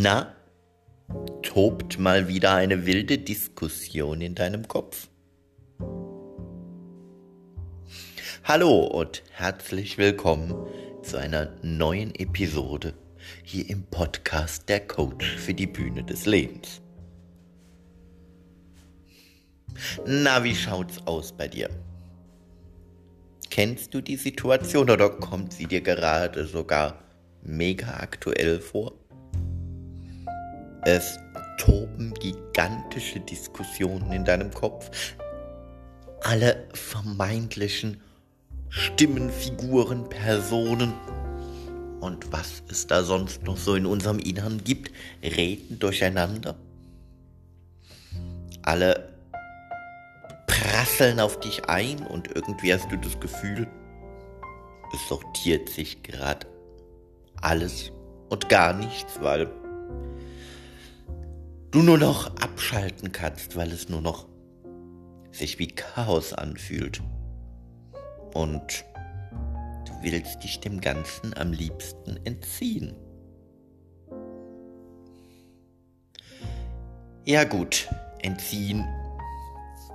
Na, tobt mal wieder eine wilde Diskussion in deinem Kopf? Hallo und herzlich willkommen zu einer neuen Episode hier im Podcast Der Coach für die Bühne des Lebens. Na, wie schaut's aus bei dir? Kennst du die Situation oder kommt sie dir gerade sogar mega aktuell vor? Es toben gigantische Diskussionen in deinem Kopf. Alle vermeintlichen Stimmen, Figuren, Personen und was es da sonst noch so in unserem Innern gibt, reden durcheinander. Alle prasseln auf dich ein und irgendwie hast du das Gefühl, es sortiert sich gerade alles und gar nichts, weil du nur noch abschalten kannst, weil es nur noch sich wie Chaos anfühlt. Und du willst dich dem Ganzen am liebsten entziehen. Ja gut, entziehen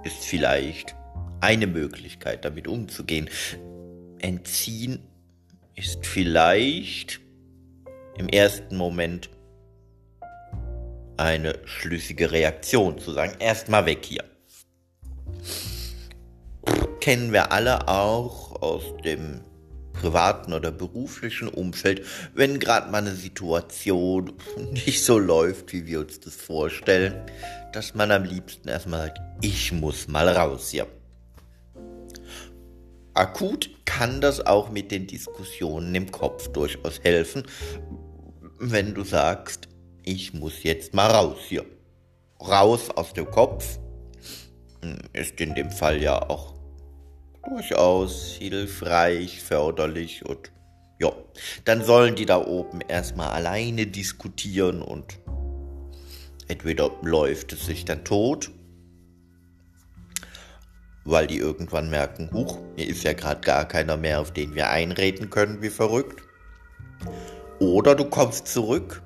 ist vielleicht eine Möglichkeit, damit umzugehen. Entziehen ist vielleicht im ersten Moment eine schlüssige Reaktion zu sagen, erstmal weg hier. Kennen wir alle auch aus dem privaten oder beruflichen Umfeld, wenn gerade mal eine Situation nicht so läuft, wie wir uns das vorstellen, dass man am liebsten erstmal sagt, ich muss mal raus hier. Akut kann das auch mit den Diskussionen im Kopf durchaus helfen, wenn du sagst, ich muss jetzt mal raus hier. Raus aus dem Kopf hm, ist in dem Fall ja auch durchaus hilfreich, förderlich und ja, dann sollen die da oben erstmal alleine diskutieren und entweder läuft es sich dann tot, weil die irgendwann merken, huch, hier ist ja gerade gar keiner mehr, auf den wir einreden können, wie verrückt. Oder du kommst zurück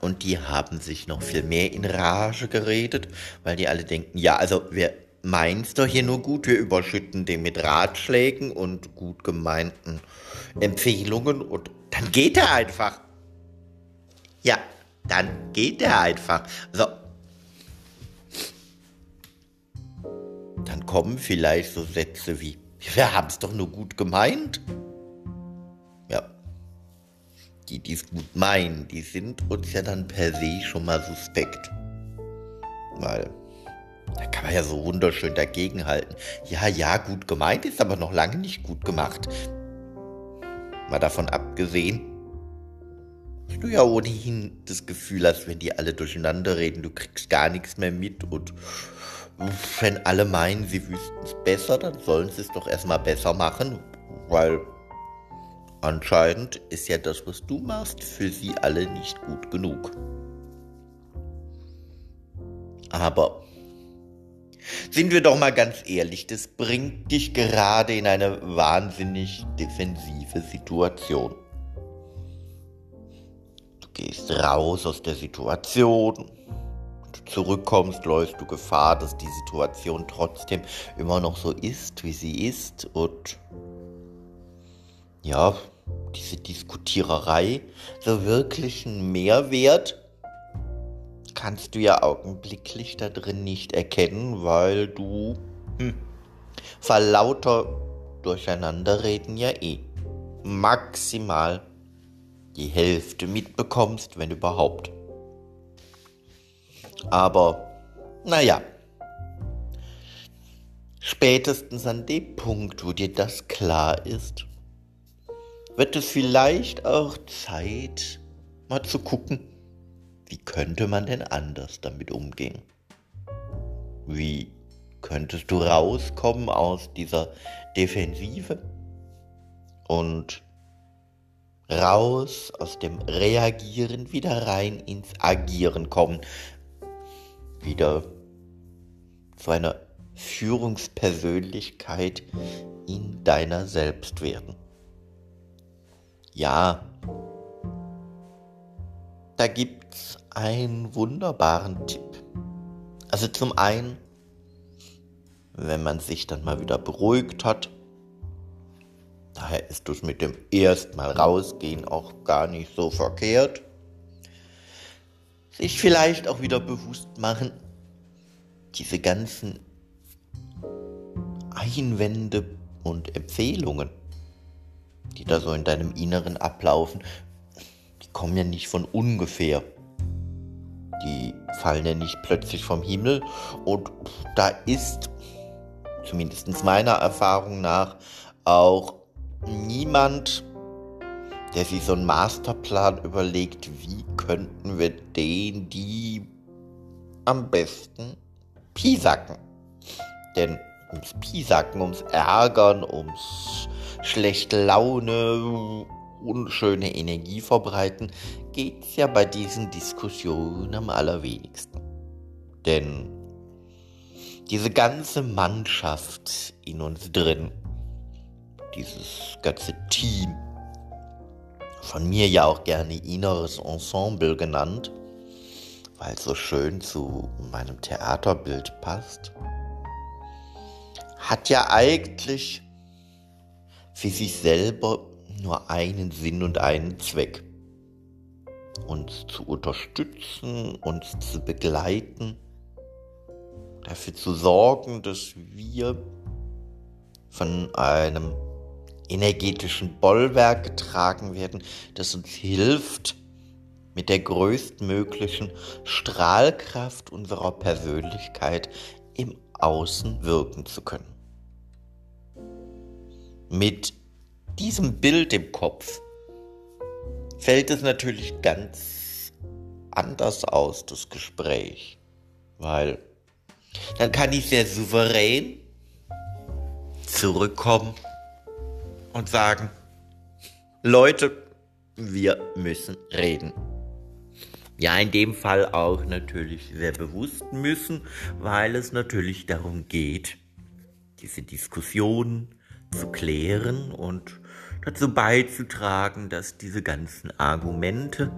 und die haben sich noch viel mehr in Rage geredet, weil die alle denken, ja, also wir meins doch hier nur gut, wir überschütten den mit Ratschlägen und gut gemeinten Empfehlungen und dann geht er einfach. Ja, dann geht er einfach. Also, dann kommen vielleicht so Sätze wie, wir haben es doch nur gut gemeint die dies gut meinen, die sind uns ja dann per se schon mal suspekt. Weil da kann man ja so wunderschön dagegenhalten. Ja, ja, gut gemeint ist aber noch lange nicht gut gemacht. Mal davon abgesehen, dass du ja ohnehin das Gefühl hast, wenn die alle durcheinander reden, du kriegst gar nichts mehr mit und wenn alle meinen, sie wüssten es besser, dann sollen sie es doch erstmal besser machen, weil Anscheinend ist ja das, was du machst, für sie alle nicht gut genug. Aber sind wir doch mal ganz ehrlich, das bringt dich gerade in eine wahnsinnig defensive Situation. Du gehst raus aus der Situation, du zurückkommst, läufst du Gefahr, dass die Situation trotzdem immer noch so ist, wie sie ist und ja, diese Diskutiererei so wirklich einen Mehrwert kannst du ja augenblicklich da drin nicht erkennen, weil du hm, vor lauter Durcheinanderreden ja eh maximal die Hälfte mitbekommst, wenn überhaupt. Aber, naja, spätestens an dem Punkt, wo dir das klar ist, wird es vielleicht auch Zeit, mal zu gucken, wie könnte man denn anders damit umgehen? Wie könntest du rauskommen aus dieser Defensive und raus aus dem Reagieren wieder rein ins Agieren kommen? Wieder zu einer Führungspersönlichkeit in deiner selbst werden ja, da gibt es einen wunderbaren Tipp. Also zum einen, wenn man sich dann mal wieder beruhigt hat, daher ist es mit dem erstmal rausgehen auch gar nicht so verkehrt, sich vielleicht auch wieder bewusst machen, diese ganzen Einwände und Empfehlungen, die da so in deinem Inneren ablaufen, die kommen ja nicht von ungefähr. Die fallen ja nicht plötzlich vom Himmel und da ist, zumindest meiner Erfahrung nach, auch niemand, der sich so einen Masterplan überlegt, wie könnten wir den, die am besten Pisacken. Denn ums Pisacken, ums Ärgern, ums schlechte Laune, unschöne Energie verbreiten, geht es ja bei diesen Diskussionen am allerwenigsten. Denn diese ganze Mannschaft in uns drin, dieses ganze Team, von mir ja auch gerne inneres Ensemble genannt, weil es so schön zu meinem Theaterbild passt, hat ja eigentlich für sich selber nur einen Sinn und einen Zweck. Uns zu unterstützen, uns zu begleiten, dafür zu sorgen, dass wir von einem energetischen Bollwerk getragen werden, das uns hilft, mit der größtmöglichen Strahlkraft unserer Persönlichkeit im Außen wirken zu können. Mit diesem Bild im Kopf fällt es natürlich ganz anders aus, das Gespräch, weil dann kann ich sehr souverän zurückkommen und sagen, Leute, wir müssen reden. Ja, in dem Fall auch natürlich sehr bewusst müssen, weil es natürlich darum geht, diese Diskussion zu klären und dazu beizutragen, dass diese ganzen Argumente,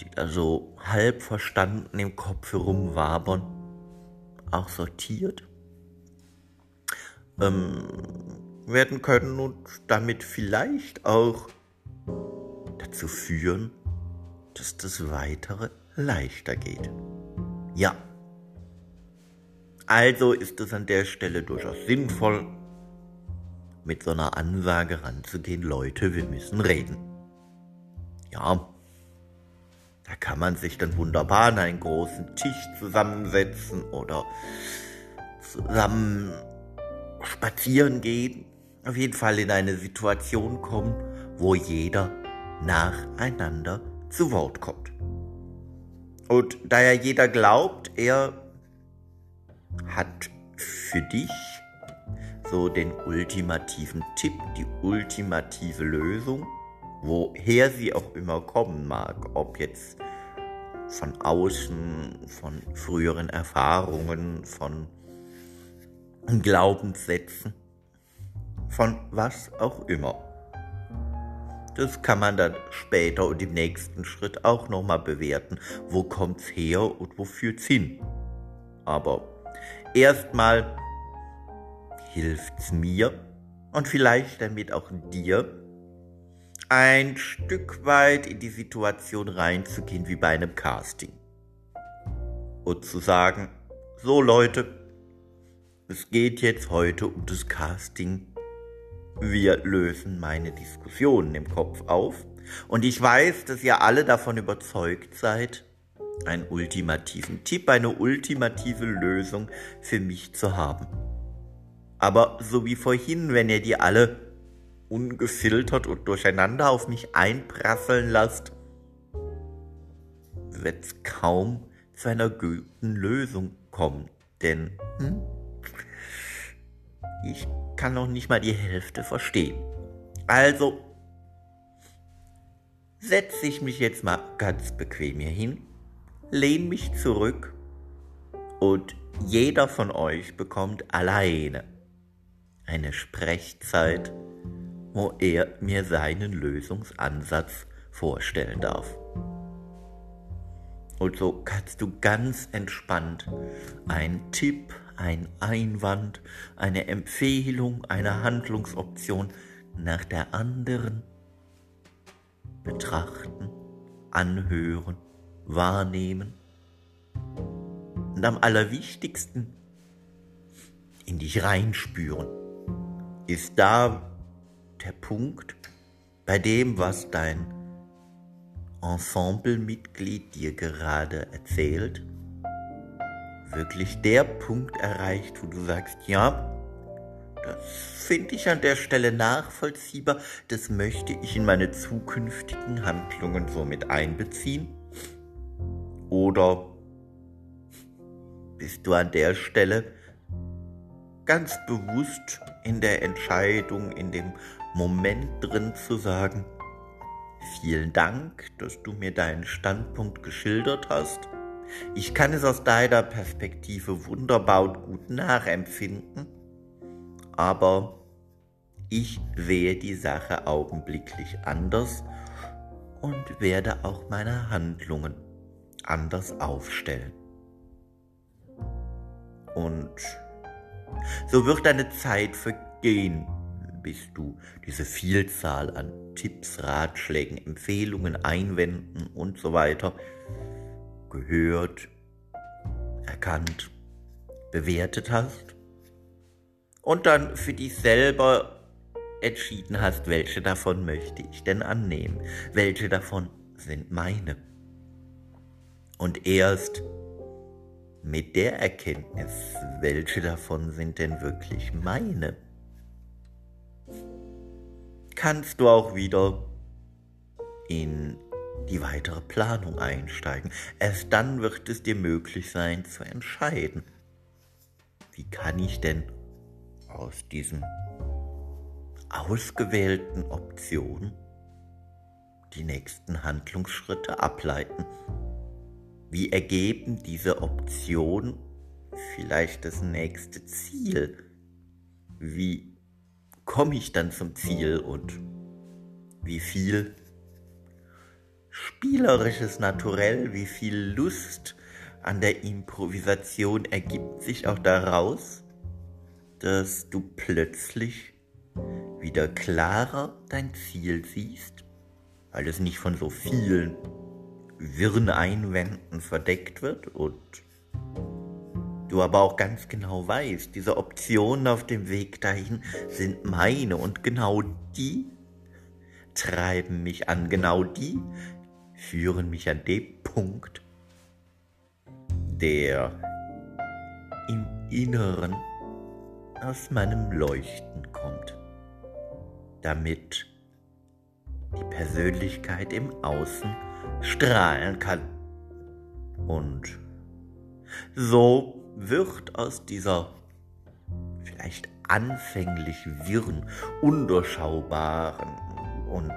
die da so halb verstanden im Kopf herumwabern, auch sortiert ähm, werden können und damit vielleicht auch dazu führen, dass das Weitere leichter geht. Ja. Also ist es an der Stelle durchaus sinnvoll, mit so einer Ansage ranzugehen, Leute, wir müssen reden. Ja, da kann man sich dann wunderbar an einen großen Tisch zusammensetzen oder zusammen spazieren gehen. Auf jeden Fall in eine Situation kommen, wo jeder nacheinander zu Wort kommt. Und da ja jeder glaubt, er hat für dich so den ultimativen Tipp, die ultimative Lösung, woher sie auch immer kommen mag, ob jetzt von außen, von früheren Erfahrungen, von Glaubenssätzen, von was auch immer. Das kann man dann später und im nächsten Schritt auch nochmal bewerten. Wo kommt's her und wo führt's hin? Aber erstmal hilft's mir und vielleicht damit auch dir, ein Stück weit in die Situation reinzugehen wie bei einem Casting. Und zu sagen, so Leute, es geht jetzt heute um das Casting wir lösen meine Diskussionen im Kopf auf. Und ich weiß, dass ihr alle davon überzeugt seid, einen ultimativen Tipp, eine ultimative Lösung für mich zu haben. Aber so wie vorhin, wenn ihr die alle ungefiltert und durcheinander auf mich einprasseln lasst, wird es kaum zu einer guten Lösung kommen. Denn hm, ich kann noch nicht mal die Hälfte verstehen. Also setze ich mich jetzt mal ganz bequem hier hin, lehne mich zurück und jeder von euch bekommt alleine eine Sprechzeit, wo er mir seinen Lösungsansatz vorstellen darf. Und so kannst du ganz entspannt ein Tipp, ein Einwand, eine Empfehlung, eine Handlungsoption nach der anderen betrachten, anhören, wahrnehmen und am allerwichtigsten in dich reinspüren. Ist da der Punkt bei dem, was dein Ensemblemitglied dir gerade erzählt, wirklich der Punkt erreicht, wo du sagst, ja, das finde ich an der Stelle nachvollziehbar, das möchte ich in meine zukünftigen Handlungen so mit einbeziehen? Oder bist du an der Stelle ganz bewusst in der Entscheidung, in dem Moment drin zu sagen, vielen Dank, dass du mir deinen Standpunkt geschildert hast. Ich kann es aus deiner Perspektive wunderbar und gut nachempfinden, aber ich sehe die Sache augenblicklich anders und werde auch meine Handlungen anders aufstellen. Und so wird eine Zeit vergehen, bis du diese Vielzahl an Tipps, Ratschlägen, Empfehlungen, Einwänden und so weiter gehört, erkannt, bewertet hast und dann für dich selber entschieden hast, welche davon möchte ich denn annehmen, welche davon sind meine. Und erst mit der Erkenntnis, welche davon sind denn wirklich meine, kannst du auch wieder in die weitere Planung einsteigen. Erst dann wird es dir möglich sein zu entscheiden, wie kann ich denn aus diesen ausgewählten Optionen die nächsten Handlungsschritte ableiten. Wie ergeben diese Optionen vielleicht das nächste Ziel? Wie komme ich dann zum Ziel und wie viel spielerisches Naturell, wie viel Lust an der Improvisation ergibt sich auch daraus, dass du plötzlich wieder klarer dein Ziel siehst, weil es nicht von so vielen wirren Einwänden verdeckt wird und du aber auch ganz genau weißt, diese Optionen auf dem Weg dahin sind meine und genau die treiben mich an, genau die führen mich an den Punkt, der im Inneren aus meinem Leuchten kommt, damit die Persönlichkeit im Außen strahlen kann. Und so wird aus dieser vielleicht anfänglich wirren, undurchschaubaren und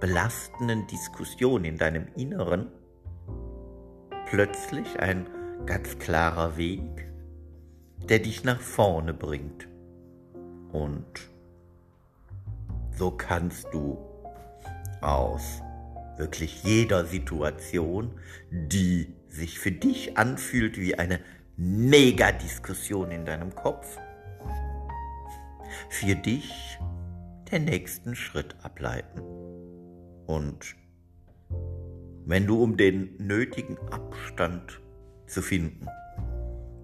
belastenden Diskussion in deinem Inneren plötzlich ein ganz klarer Weg, der dich nach vorne bringt. Und so kannst du aus wirklich jeder Situation, die sich für dich anfühlt wie eine Mega-Diskussion in deinem Kopf, für dich den nächsten Schritt ableiten. Und wenn du um den nötigen Abstand zu finden,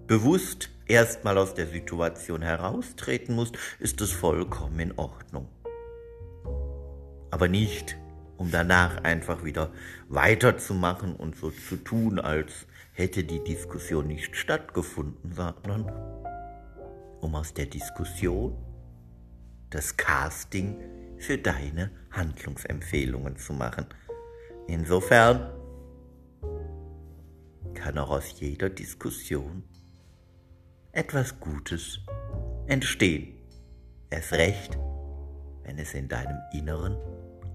bewusst erstmal aus der Situation heraustreten musst, ist es vollkommen in Ordnung. Aber nicht um danach einfach wieder weiterzumachen und so zu tun, als hätte die Diskussion nicht stattgefunden, sondern um aus der Diskussion das Casting für deine Handlungsempfehlungen zu machen. Insofern kann auch aus jeder Diskussion etwas Gutes entstehen. Erst recht, wenn es in deinem Inneren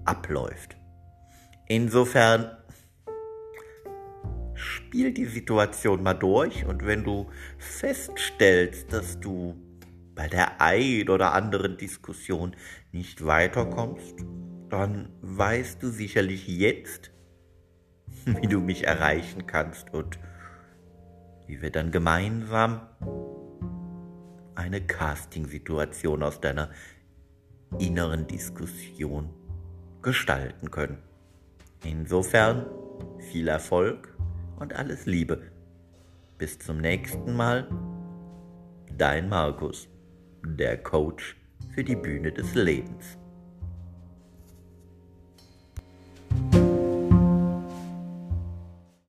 abläuft. Insofern spiel die Situation mal durch und wenn du feststellst, dass du bei der ein oder anderen Diskussion nicht weiterkommst, dann weißt du sicherlich jetzt, wie du mich erreichen kannst und wie wir dann gemeinsam eine Casting-Situation aus deiner inneren Diskussion gestalten können. Insofern viel Erfolg und alles Liebe. Bis zum nächsten Mal. Dein Markus, der Coach für die Bühne des Lebens.